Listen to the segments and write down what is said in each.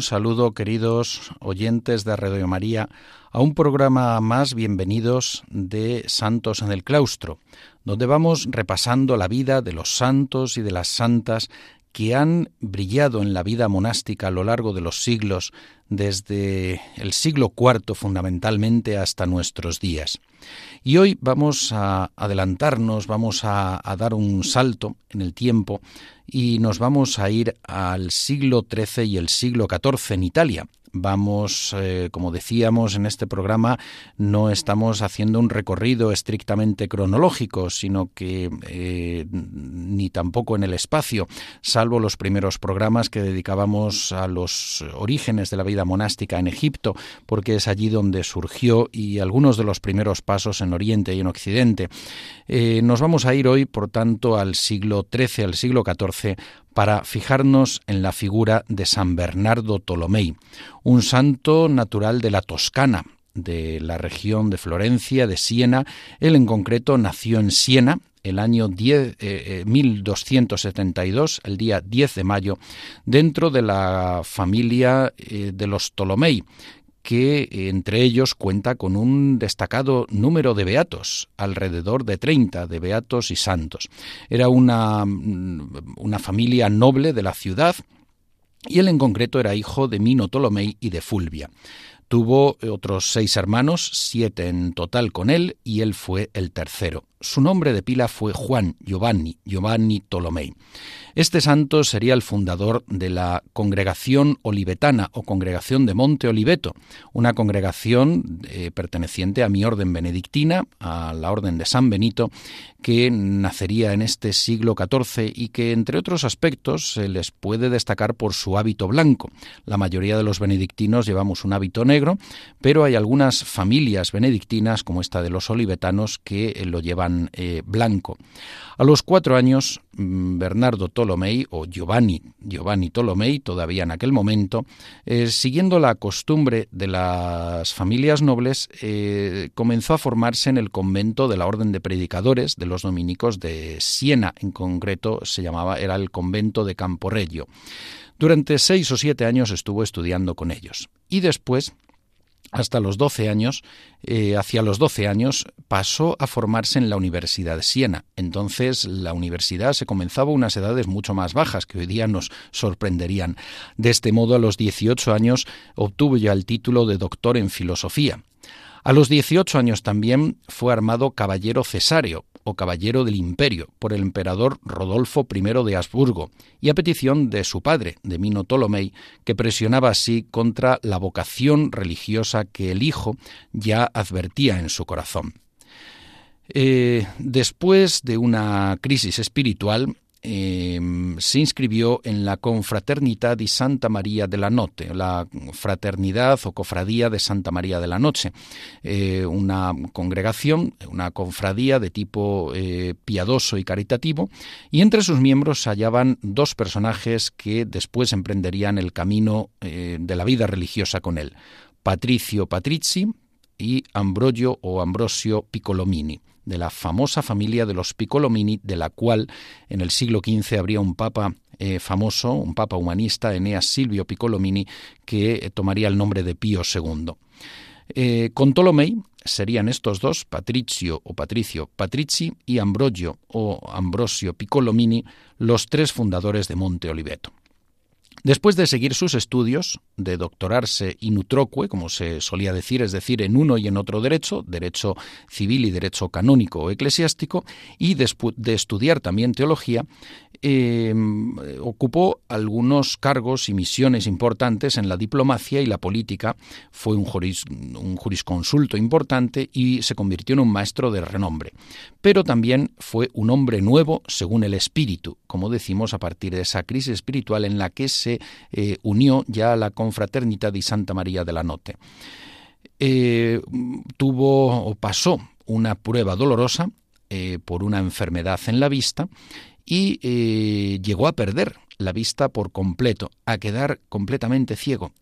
Un saludo, queridos oyentes de Radio María, a un programa más bienvenidos de Santos en el Claustro, donde vamos repasando la vida de los santos y de las santas que han brillado en la vida monástica a lo largo de los siglos, desde el siglo IV fundamentalmente hasta nuestros días. Y hoy vamos a adelantarnos, vamos a, dar un salto en el tiempo y nos vamos a ir al siglo XIII y el siglo XIV en Italia, Vamos, eh, como decíamos en este programa, no estamos haciendo un recorrido estrictamente cronológico, sino que eh, ni tampoco en el espacio, salvo los primeros programas que dedicábamos a los orígenes de la vida monástica en Egipto, porque es allí donde surgió y algunos de los primeros pasos en Oriente y en Occidente. Eh, nos vamos a ir hoy, por tanto, al siglo XIII, al siglo XIV, para fijarnos en la figura de San Bernardo Tolomei, un santo natural de la Toscana, de la región de Florencia, de Siena. Él en concreto nació en Siena el año 1272, eh, eh, el día 10 de mayo, dentro de la familia eh, de los Tolomei, que entre ellos cuenta con un destacado número de beatos, alrededor de 30 de beatos y santos. Era una, una familia noble de la ciudad y él en concreto era hijo de Mino Ptolomei y de Fulvia. Tuvo otros seis hermanos, siete en total con él, y él fue el tercero. Su nombre de pila fue Juan Giovanni, Giovanni Tolomei. Este santo sería el fundador de la congregación olivetana o congregación de Monte Oliveto, una congregación eh, perteneciente a mi orden benedictina, a la orden de San Benito, que nacería en este siglo XIV y que, entre otros aspectos, se les puede destacar por su hábito blanco. La mayoría de los benedictinos llevamos un hábito negro, pero hay algunas familias benedictinas, como esta de los olivetanos, que eh, lo llevan eh, blanco. A los cuatro años, mm, Bernardo Tolomei, o Giovanni, Giovanni Tolomei, todavía en aquel momento, eh, siguiendo la costumbre de las familias nobles, comenzó a formarse en el convento de la Orden de Predicadores de los Dominicos de Siena, en concreto se llamaba, era el convento de Camporello. Durante seis o siete años estuvo estudiando con ellos. Y después, hasta los 12 años, eh, hacia los 12 años, pasó a formarse en la Universidad de Siena. Entonces, la universidad se comenzaba a unas edades mucho más bajas, que hoy día nos sorprenderían. De este modo, a los 18 años, obtuvo ya el título de doctor en filosofía. A los 18 años también fue armado caballero cesáreo, o caballero del imperio por el emperador Rodolfo I de Habsburgo y a petición de su padre, de Mino Ptolomei, que presionaba así contra la vocación religiosa que el hijo ya advertía en su corazón. Eh, después de una crisis espiritual, Em, se inscribió en la Confraternidad di Santa María de la Noche, la fraternidad o cofradía de Santa María de la Noche, eh, una congregación, una confradía de tipo eh, piadoso y caritativo, y entre sus miembros se hallaban dos personajes que después emprenderían el camino eh, de la vida religiosa con él, Patricio Patrizi y Ambrogio o Ambrosio Piccolomini de la famosa familia de los Piccolomini, de la cual en el siglo XV habría un papa eh, famoso, un papa humanista, Eneas Silvio Piccolomini, que eh, tomaría el nombre de Pío II. Eh, con Ptolomei serían estos dos, Patricio o Patricio Patrizi y Ambrogio o Ambrosio Piccolomini, los tres fundadores de Monte Oliveto. Después de seguir sus estudios, de doctorarse in utroque, como se solía decir, es decir, en uno y en otro derecho, derecho civil y derecho canónico o eclesiástico, y de, estudiar también teología, Em, ocupó algunos cargos y misiones importantes en la diplomacia y la política, fue un, un jurisconsulto importante y se convirtió en un maestro de renombre. Pero también fue un hombre nuevo según el espíritu, como decimos a partir de esa crisis espiritual en la que se eh, unió ya a la confraternidad de Santa María de la Note. Eh, tuvo o pasó una prueba dolorosa eh, por una enfermedad en la vista y eh, llegó a perder la vista por completo, a quedar completamente ciego,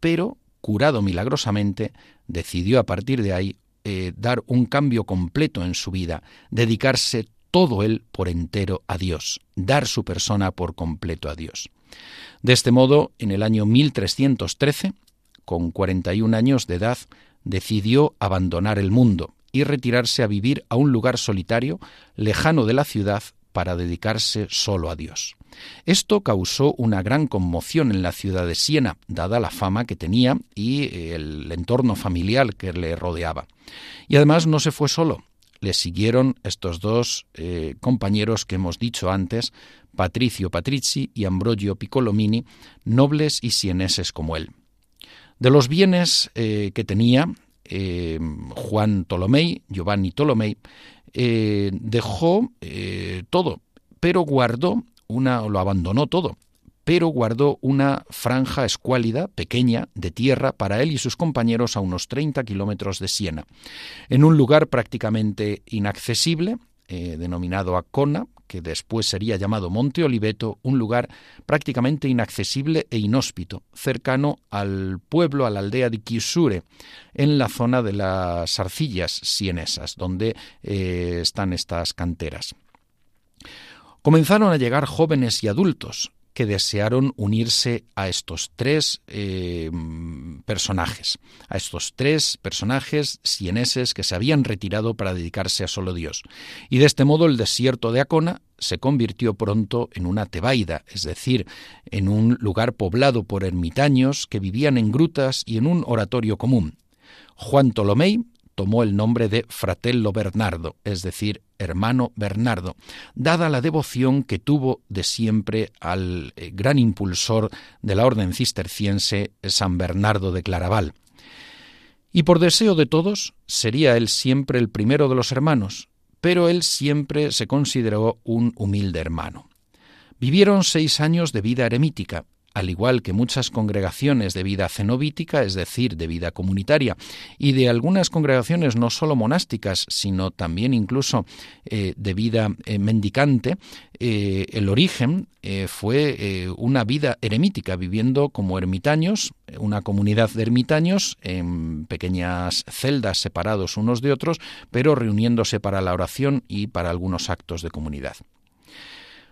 pero curado milagrosamente, decidió a partir de ahí eh, dar un cambio completo en su vida, dedicarse todo él por entero a Dios, dar su persona por completo a Dios. De este modo, en el año 1313, con 41 años de edad, decidió abandonar el mundo y retirarse a vivir a un lugar solitario, lejano de la ciudad, para dedicarse solo a Dios. Esto causó una gran conmoción en la ciudad de Siena, dada la fama que tenía y el entorno familiar que le rodeaba. Y además no se fue solo, le siguieron estos dos eh, compañeros que hemos dicho antes, Patricio Patrici y Ambrogio Piccolomini, nobles y sieneses como él. De los bienes eh, que tenía, eh, Juan Tolomei, Giovanni Tolomei, dejó todo, pero guardó una, lo abandonó todo, pero guardó una franja escuálida, pequeña, de tierra para él y sus compañeros a unos 30 kilómetros de Siena, en un lugar prácticamente inaccesible, eh, denominado Acona, que después sería llamado Monte Oliveto, un lugar prácticamente inaccesible e inhóspito, cercano al pueblo, a la aldea de Chiusure, en la zona de las arcillas sienesas, donde eh, están estas canteras. Comenzaron a llegar jóvenes y adultos, que desearon unirse a estos tres eh, personajes, a estos tres personajes sieneses que se habían retirado para dedicarse a solo Dios. Y de este modo el desierto de Acona se convirtió pronto en una tebaida, es decir, en un lugar poblado por ermitaños que vivían en grutas y en un oratorio común. Juan Tolomei tomó el nombre de Fratello Bernardo, es decir, hermano Bernardo, dada la devoción que tuvo de siempre al eh, gran impulsor de la orden cisterciense, San Bernardo de Claraval. Y por deseo de todos, sería él siempre el primero de los hermanos, pero él siempre se consideró un humilde hermano. Vivieron seis años de vida eremítica, al igual que muchas congregaciones de vida cenobítica, es decir, de vida comunitaria, y de algunas congregaciones no solo monásticas, sino también incluso eh, de vida eh, mendicante, eh, el origen fue una vida eremítica, viviendo como ermitaños, una comunidad de ermitaños en pequeñas celdas separados unos de otros, pero reuniéndose para la oración y para algunos actos de comunidad.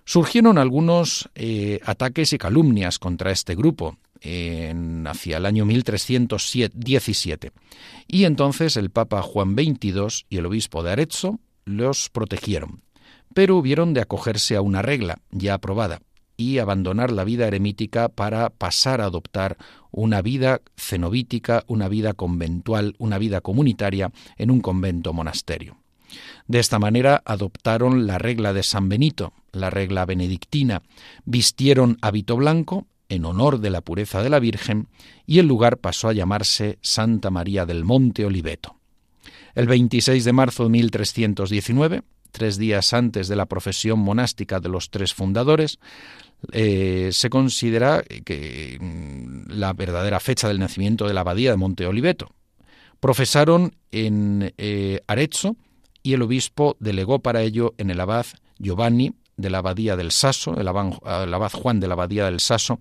Surgieron algunos eh, ataques y calumnias contra este grupo en, hacia el año 1317 y entonces el Papa Juan XXII y el obispo de Arezzo los protegieron, pero hubieron de acogerse a una regla ya aprobada y abandonar la vida eremítica para pasar a adoptar una vida cenobítica, una vida conventual, una vida comunitaria en un convento monasterio. De esta manera adoptaron la regla de San Benito, la regla benedictina, vistieron hábito blanco en honor de la pureza de la Virgen y el lugar pasó a llamarse Santa María del Monte Oliveto. El 26 de marzo de 1319, tres días antes de la profesión monástica de los tres fundadores, eh, se considera que mm, la verdadera fecha del nacimiento de la abadía de Monte Oliveto. Profesaron en eh, Arezzo y el obispo delegó para ello en el abad Giovanni de la abadía del Saso, el abad, Juan de la abadía del Saso,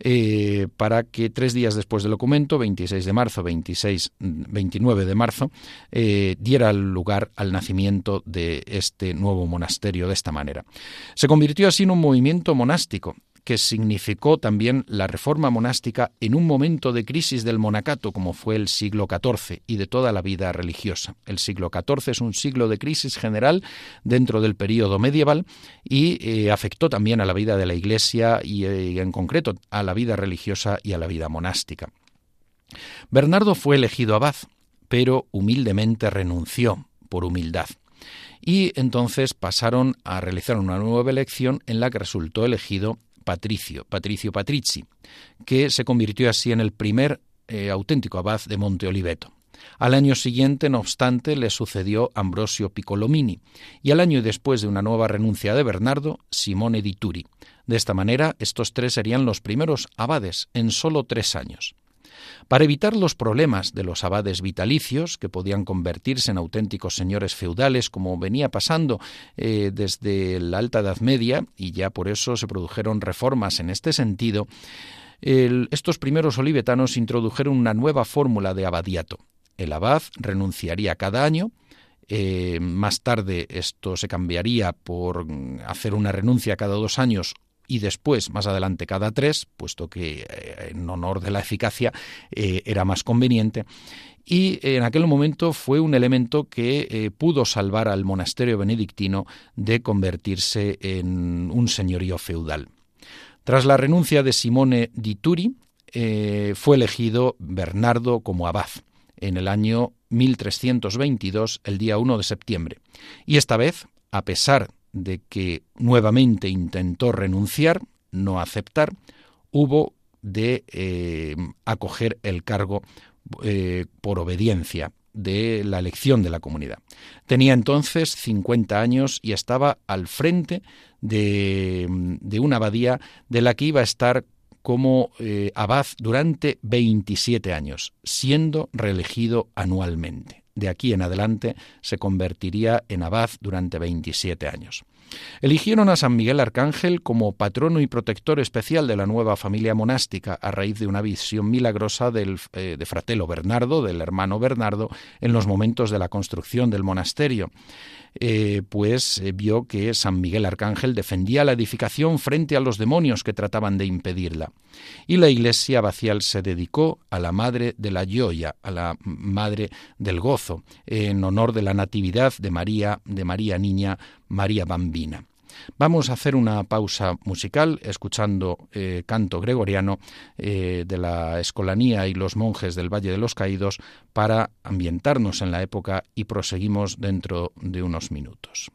eh, para que tres días después del documento, 26 de marzo, 26, 29 de marzo, eh, diera lugar al nacimiento de este nuevo monasterio de esta manera. Se convirtió así en un movimiento monástico que significó también la reforma monástica en un momento de crisis del monacato como fue el siglo XIV y de toda la vida religiosa. El siglo XIV es un siglo de crisis general dentro del período medieval y eh, afectó también a la vida de la Iglesia y eh, en concreto a la vida religiosa y a la vida monástica. Bernardo fue elegido abad, pero humildemente renunció por humildad y entonces pasaron a realizar una nueva elección en la que resultó elegido Patricio, Patricio Patrizi, que se convirtió así en el primer eh, auténtico abad de Monte Oliveto. Al año siguiente, no obstante, le sucedió Ambrosio Piccolomini, y al año después de una nueva renuncia de Bernardo, Simone di Turi. De esta manera, estos tres serían los primeros abades en solo tres años. Para evitar los problemas de los abades vitalicios, que podían convertirse en auténticos señores feudales, como venía pasando eh, desde la Alta Edad Media, y ya por eso se produjeron reformas en este sentido, estos primeros olivetanos introdujeron una nueva fórmula de abadiato. El abad renunciaría cada año, eh, más tarde esto se cambiaría por hacer una renuncia cada dos años y después, más adelante, cada tres, puesto que eh, en honor de la eficacia eh, era más conveniente. Y en aquel momento fue un elemento que pudo salvar al monasterio benedictino de convertirse en un señorío feudal. Tras la renuncia de Simone di Turi, fue elegido Bernardo como abad en el año 1322, el día 1 de septiembre. Y esta vez, a pesar de que nuevamente intentó renunciar, no aceptar, hubo de eh, acoger el cargo eh, por obediencia de la elección de la comunidad. Tenía entonces 50 años y estaba al frente de, de una abadía de la que iba a estar como eh, abad durante 27 años, siendo reelegido anualmente. De aquí en adelante se convertiría en abad durante 27 años. Eligieron a San Miguel Arcángel como patrono y protector especial de la nueva familia monástica a raíz de una visión milagrosa del, eh, de Fratelo Bernardo, del hermano Bernardo, en los momentos de la construcción del monasterio. Eh, pues eh, vio que San Miguel Arcángel defendía la edificación frente a los demonios que trataban de impedirla. Y la iglesia vacial se dedicó a la madre de la joya, a la madre del gozo, en honor de la natividad de María, de María Niña, María Bambina. Vamos a hacer una pausa musical escuchando eh, canto gregoriano eh, de la Escolanía y los monjes del Valle de los Caídos para ambientarnos en la época y proseguimos dentro de unos minutos.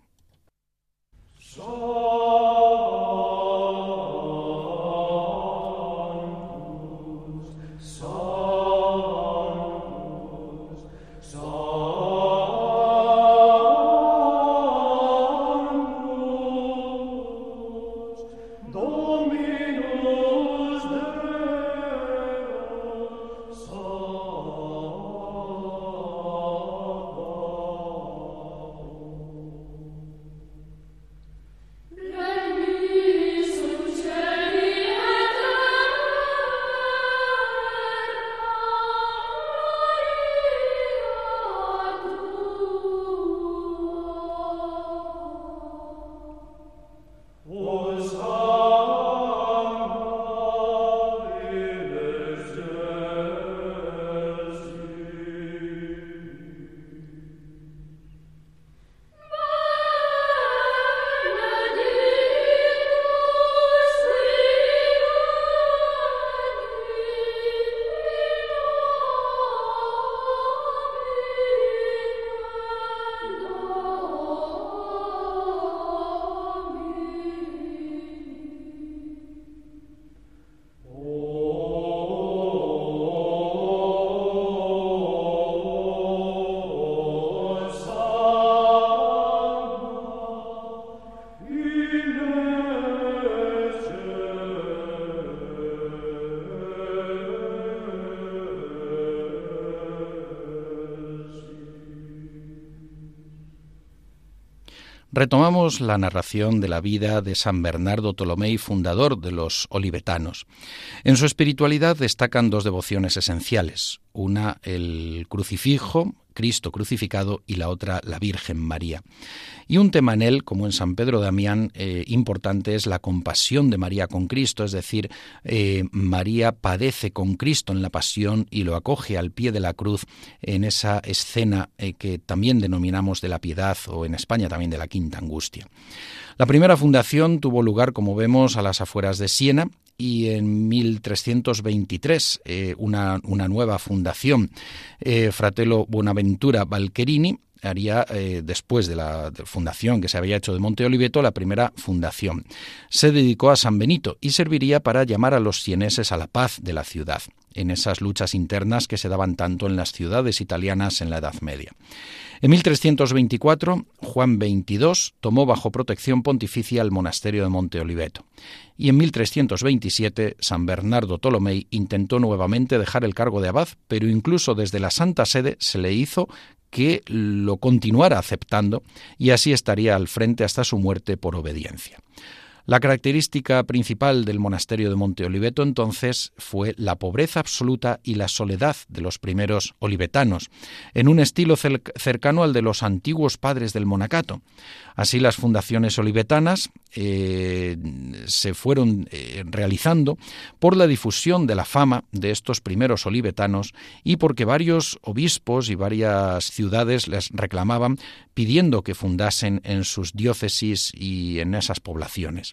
Retomamos la narración de la vida de San Bernardo Tolomei, fundador de los olivetanos. En su espiritualidad destacan dos devociones esenciales, una el crucifijo, Cristo crucificado, y la otra la Virgen María. Y un tema en él, como en San Pedro Damián, eh, importante es la compasión de María con Cristo, es decir, eh, María padece con Cristo en la pasión y lo acoge al pie de la cruz en esa escena eh, que también denominamos de la piedad o en España también de la quinta angustia. La primera fundación tuvo lugar, como vemos, a las afueras de Siena y en 1323 una, una nueva fundación, Fratello Bonaventura Valcherini, haría, eh, después de la fundación que se había hecho de Monte Oliveto, la primera fundación. Se dedicó a San Benito y serviría para llamar a los sieneses a la paz de la ciudad, en esas luchas internas que se daban tanto en las ciudades italianas en la Edad Media. En 1324, Juan XXII tomó bajo protección pontificia el monasterio de Monte Oliveto. Y en 1327, San Bernardo Tolomei intentó nuevamente dejar el cargo de abad, pero incluso desde la Santa Sede se le hizo que lo continuara aceptando y así estaría al frente hasta su muerte por obediencia. La característica principal del monasterio de Monte Oliveto entonces fue la pobreza absoluta y la soledad de los primeros olivetanos, en un estilo cercano al de los antiguos padres del monacato. Así las fundaciones olivetanas eh, se fueron eh, realizando por la difusión de la fama de estos primeros olivetanos y porque varios obispos y varias ciudades les reclamaban pidiendo que fundasen en sus diócesis y en esas poblaciones.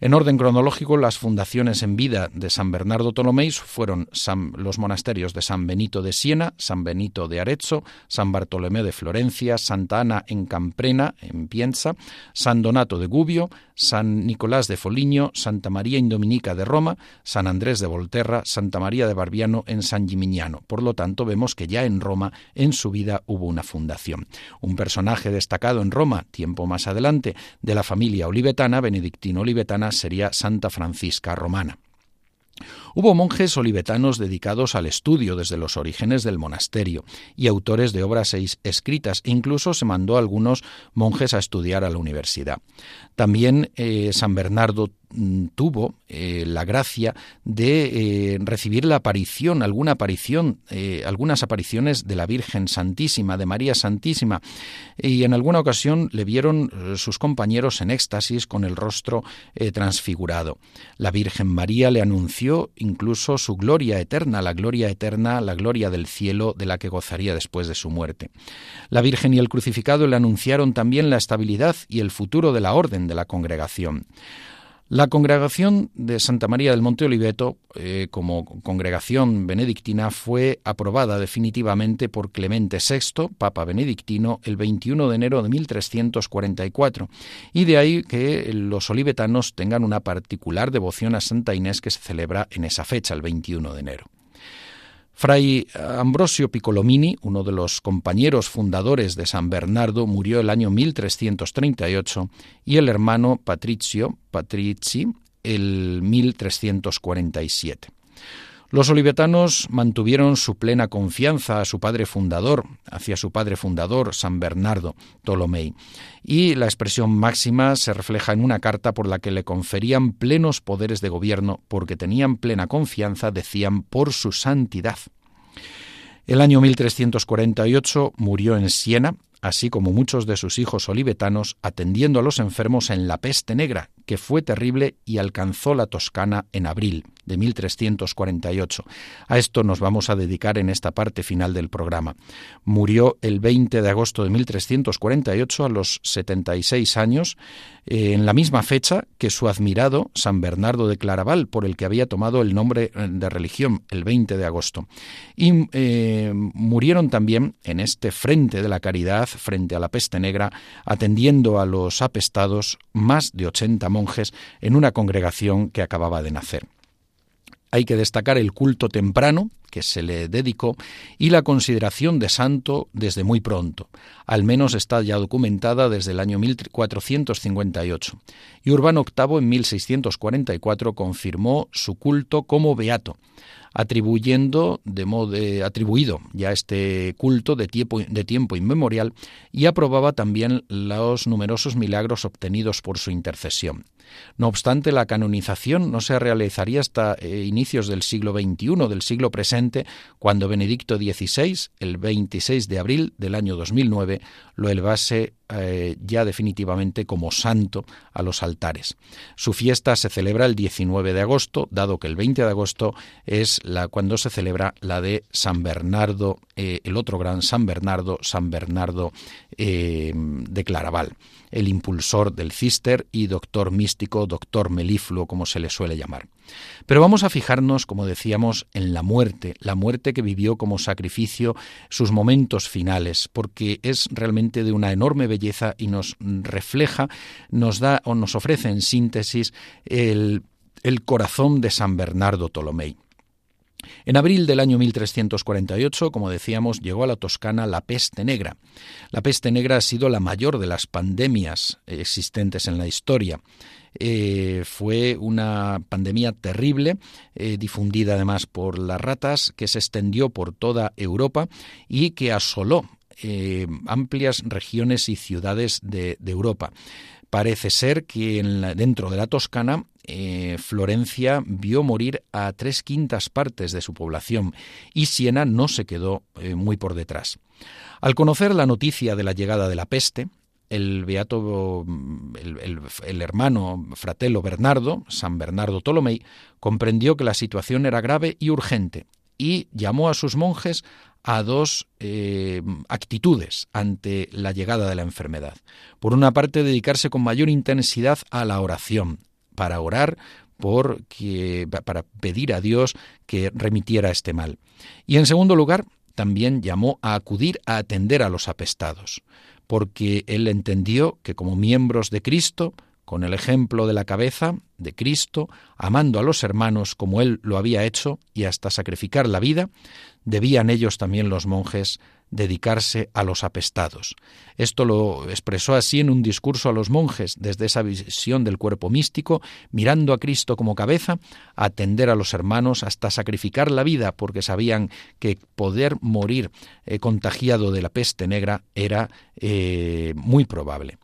En orden cronológico, las fundaciones en vida de San Bernardo Tolomeis fueron los monasterios de San Benito de Siena, San Benito de Arezzo, San Bartolomé de Florencia, Santa Ana en Camprena, en Pienza, San Donato de Gubbio, San Nicolás de Foligno, Santa María Indominica de Roma, San Andrés de Volterra, Santa María de Barbiano en San Gimignano. Por lo tanto, vemos que ya en Roma en su vida hubo una fundación. Un personaje destacado en Roma, tiempo más adelante, de la familia olivetana, benedictino olivetana, sería Santa Francisca Romana. Hubo monjes olivetanos dedicados al estudio desde los orígenes del monasterio y autores de obras escritas. Incluso se mandó a algunos monjes a estudiar a la universidad. También eh, San Bernardo Mm, tuvo eh, la gracia de eh, recibir la aparición, alguna aparición, algunas apariciones de la Virgen Santísima, de María Santísima, y en alguna ocasión le vieron sus compañeros en éxtasis con el rostro transfigurado. La Virgen María le anunció incluso su gloria eterna, la gloria eterna, la gloria del cielo de la que gozaría después de su muerte. La Virgen y el crucificado le anunciaron también la estabilidad y el futuro de la orden de la congregación. La congregación de Santa María del Monte Oliveto, eh, como congregación benedictina, fue aprobada definitivamente por Clemente VI, Papa benedictino, el 21 de enero de 1344, y de ahí que los olivetanos tengan una particular devoción a Santa Inés que se celebra en esa fecha, el 21 de enero. Fray Ambrosio Piccolomini, uno de los compañeros fundadores de San Bernardo, murió el año 1338 y el hermano Patricio Patrizi el 1347. Los olivetanos mantuvieron su plena confianza a su padre fundador, hacia su padre fundador, San Bernardo Tolomei, y la expresión máxima se refleja en una carta por la que le conferían plenos poderes de gobierno porque tenían plena confianza, decían, por su santidad. El año 1348 murió en Siena, así como muchos de sus hijos olivetanos, atendiendo a los enfermos en la peste negra, que fue terrible y alcanzó la Toscana en abril de 1348. A esto nos vamos a dedicar en esta parte final del programa. Murió el 20 de agosto de 1348 a los 76 años, eh, en la misma fecha que su admirado San Bernardo de Claraval, por el que había tomado el nombre eh, de religión, el 20 de agosto. Y eh, murieron también en este frente de la caridad, frente a la peste negra, atendiendo a los apestados, más de 80 monjes en una congregación que acababa de nacer. Hay que destacar el culto temprano que se le dedicó y la consideración de santo desde muy pronto. Al menos está ya documentada desde el año 1458. Y Urbano VIII en 1644 confirmó su culto como beato atribuyendo de modo atribuido ya este culto de tiempo, de tiempo inmemorial y aprobaba también los numerosos milagros obtenidos por su intercesión. No obstante, la canonización no se realizaría hasta eh, inicios del siglo XXI, del siglo presente, cuando Benedicto XVI, el 26 de abril del año 2009, lo elevase eh, ya definitivamente como santo a los altares. Su fiesta se celebra el 19 de agosto, dado que el 20 de agosto es la, cuando se celebra la de San Bernardo, eh, el otro gran San Bernardo, San Bernardo eh, de Claraval, el impulsor del cister y doctor místico, doctor melifluo, como se le suele llamar. Pero vamos a fijarnos, como decíamos, en la muerte, la muerte que vivió como sacrificio, sus momentos finales, porque es realmente de una enorme belleza y nos refleja, nos da o nos ofrece en síntesis el, el corazón de San Bernardo Tolomei. En abril del año 1348, como decíamos, llegó a la Toscana la peste negra. La peste negra ha sido la mayor de las pandemias existentes en la historia. Eh, fue una pandemia terrible, eh, difundida además por las ratas, que se extendió por toda Europa y que asoló eh, amplias regiones y ciudades de, Europa. Parece ser que dentro de la Toscana Florencia vio morir a tres quintas partes de su población y Siena no se quedó muy por detrás. Al conocer la noticia de la llegada de la peste, el beato, el, hermano fratelo Bernardo, San Bernardo Tolomei, comprendió que la situación era grave y urgente y llamó a sus monjes a dos eh, actitudes ante la llegada de la enfermedad. Por una parte, dedicarse con mayor intensidad a la oración, para orar por para pedir a Dios que remitiera este mal. Y en segundo lugar, también llamó a acudir a atender a los apestados porque él entendió que como miembros de Cristo, con el ejemplo de la cabeza de Cristo, amando a los hermanos como él lo había hecho y hasta sacrificar la vida, debían ellos también los monjes dedicarse a los apestados. Esto lo expresó así en un discurso a los monjes, desde esa visión del cuerpo místico, mirando a Cristo como cabeza, atender a los hermanos hasta sacrificar la vida, porque sabían que poder morir eh, contagiado de la peste negra era eh, muy probable.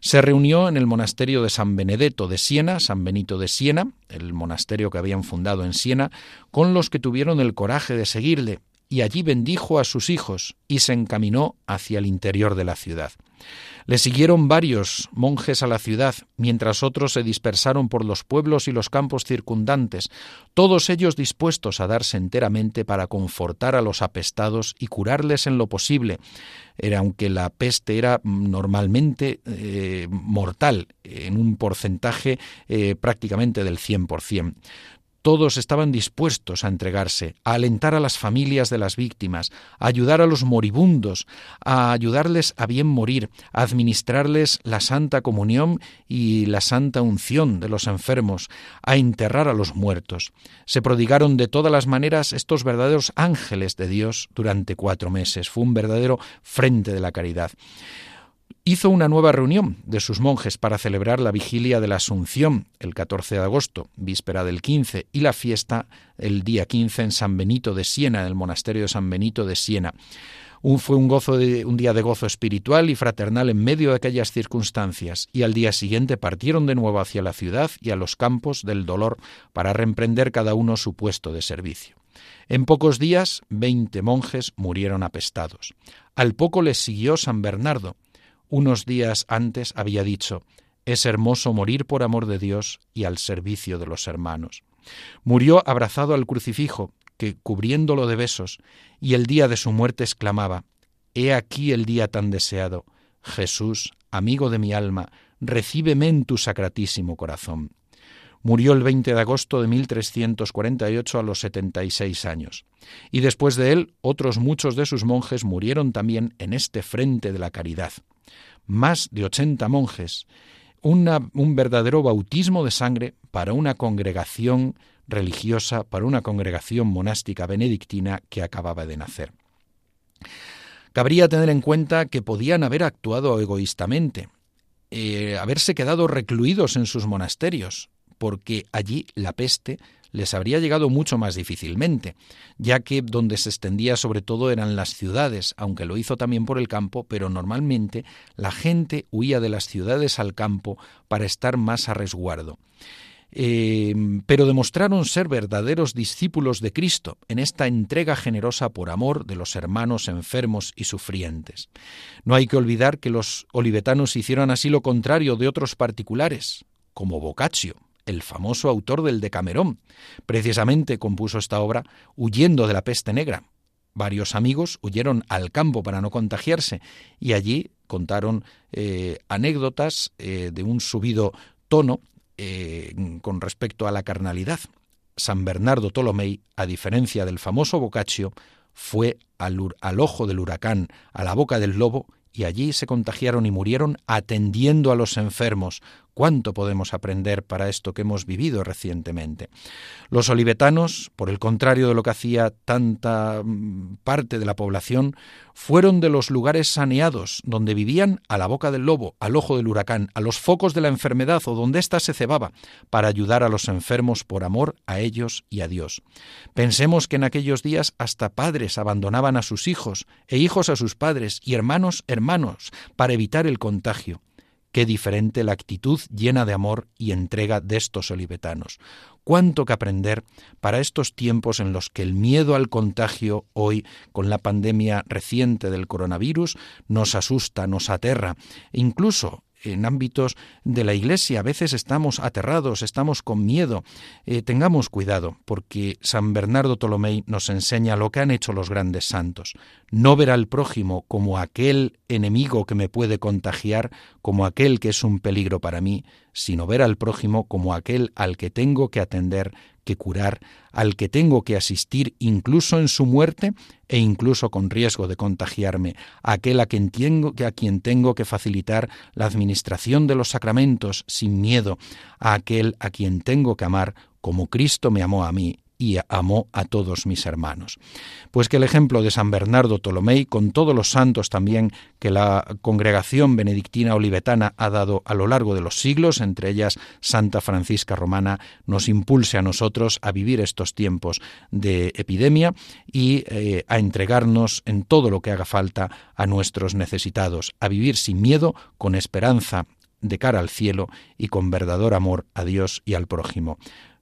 Se reunió en el monasterio de San Benedetto de Siena, San Benito de Siena, el monasterio que habían fundado en Siena, con los que tuvieron el coraje de seguirle y allí bendijo a sus hijos y se encaminó hacia el interior de la ciudad. Le siguieron varios monjes a la ciudad, mientras otros se dispersaron por los pueblos y los campos circundantes, todos ellos dispuestos a darse enteramente para confortar a los apestados y curarles en lo posible, era aunque la peste era normalmente eh, mortal, en un porcentaje eh, prácticamente del 100%. Todos estaban dispuestos a entregarse, a alentar a las familias de las víctimas, a ayudar a los moribundos, a ayudarles a bien morir, a administrarles la santa comunión y la santa unción de los enfermos, a enterrar a los muertos. Se prodigaron de todas las maneras estos verdaderos ángeles de Dios durante cuatro meses. Fue un verdadero frente de la caridad hizo una nueva reunión de sus monjes para celebrar la vigilia de la Asunción el 14 de agosto, víspera del 15, y la fiesta el día 15 en San Benito de Siena, en el monasterio de San Benito de Siena. fue un, gozo un día de gozo espiritual y fraternal en medio de aquellas circunstancias, y al día siguiente partieron de nuevo hacia la ciudad y a los campos del dolor para reemprender cada uno su puesto de servicio. En pocos días, veinte monjes murieron apestados. Al poco les siguió San Bernardo, unos días antes había dicho, es hermoso morir por amor de Dios y al servicio de los hermanos. Murió abrazado al crucifijo, que cubriéndolo de besos, y el día de su muerte exclamaba, He aquí el día tan deseado. Jesús, amigo de mi alma, recíbeme en tu sacratísimo corazón. Murió el 20 de agosto de 1348 a los 76 años. Y después de él, otros muchos de sus monjes murieron también en este frente de la caridad más de 80 monjes, un verdadero bautismo de sangre para una congregación religiosa, para una congregación monástica benedictina que acababa de nacer. Cabría tener en cuenta que podían haber actuado egoístamente, eh, haberse quedado recluidos en sus monasterios, porque allí la peste les habría llegado mucho más difícilmente, ya que donde se extendía sobre todo eran las ciudades, aunque lo hizo también por el campo, pero normalmente la gente huía de las ciudades al campo para estar más a resguardo. eh, pero demostraron ser verdaderos discípulos de Cristo en esta entrega generosa por amor de los hermanos enfermos y sufrientes. No hay que olvidar que los olivetanos hicieron así lo contrario de otros particulares, como Boccaccio, el famoso autor del Decamerón. Precisamente compuso esta obra huyendo de la peste negra. Varios amigos huyeron al campo para no contagiarse y allí contaron eh, anécdotas eh, de un subido tono eh, con respecto a la carnalidad. San Bernardo Tolomei, a diferencia del famoso Boccaccio, fue al ojo del huracán, a la boca del lobo, y allí se contagiaron y murieron atendiendo a los enfermos, ¿Cuánto podemos aprender para esto que hemos vivido recientemente? Los olivetanos, por el contrario de lo que hacía tanta mm, parte de la población, fueron de los lugares saneados, donde vivían a la boca del lobo, al ojo del huracán, a los focos de la enfermedad o donde ésta se cebaba, para ayudar a los enfermos por amor a ellos y a Dios. Pensemos que en aquellos días hasta padres abandonaban a sus hijos, e hijos a sus padres, y hermanos hermanos, para evitar el contagio. Qué diferente la actitud llena de amor y entrega de estos olivetanos. Cuánto que aprender para estos tiempos en los que el miedo al contagio hoy, con la pandemia reciente del coronavirus, nos asusta, nos aterra, e incluso en ámbitos de la Iglesia. A veces estamos aterrados, estamos con miedo. Eh, tengamos cuidado, porque San Bernardo Tolomei nos enseña lo que han hecho los grandes santos. No ver al prójimo como aquel enemigo que me puede contagiar, como aquel que es un peligro para mí, sino ver al prójimo como aquel al que tengo que atender que curar, al que tengo que asistir incluso en su muerte e incluso con riesgo de contagiarme, aquel a quien tengo, a quien tengo que facilitar la administración de los sacramentos sin miedo, a aquel a quien tengo que amar como Cristo me amó a mí y amó a todos mis hermanos. Pues que el ejemplo de San Bernardo Tolomei, con todos los santos también que la congregación benedictina olivetana ha dado a lo largo de los siglos, entre ellas Santa Francisca Romana, nos impulse a nosotros a vivir estos tiempos de epidemia y eh, a entregarnos en todo lo que haga falta a nuestros necesitados, a vivir sin miedo, con esperanza de cara al cielo y con verdadero amor a Dios y al prójimo.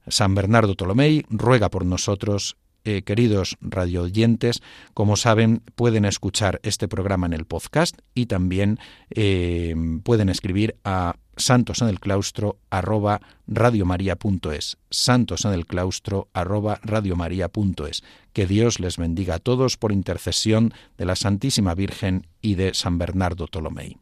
San Bernardo Tolomei ruega por nosotros. Eh, queridos radioyentes, como saben, pueden escuchar este programa en el podcast y también eh, pueden escribir a santos en el claustro arroba radiomaria.es santos en el claustro arroba radiomaria.es que Dios les bendiga a todos por intercesión de la Santísima Virgen y de San Bernardo Tolomei.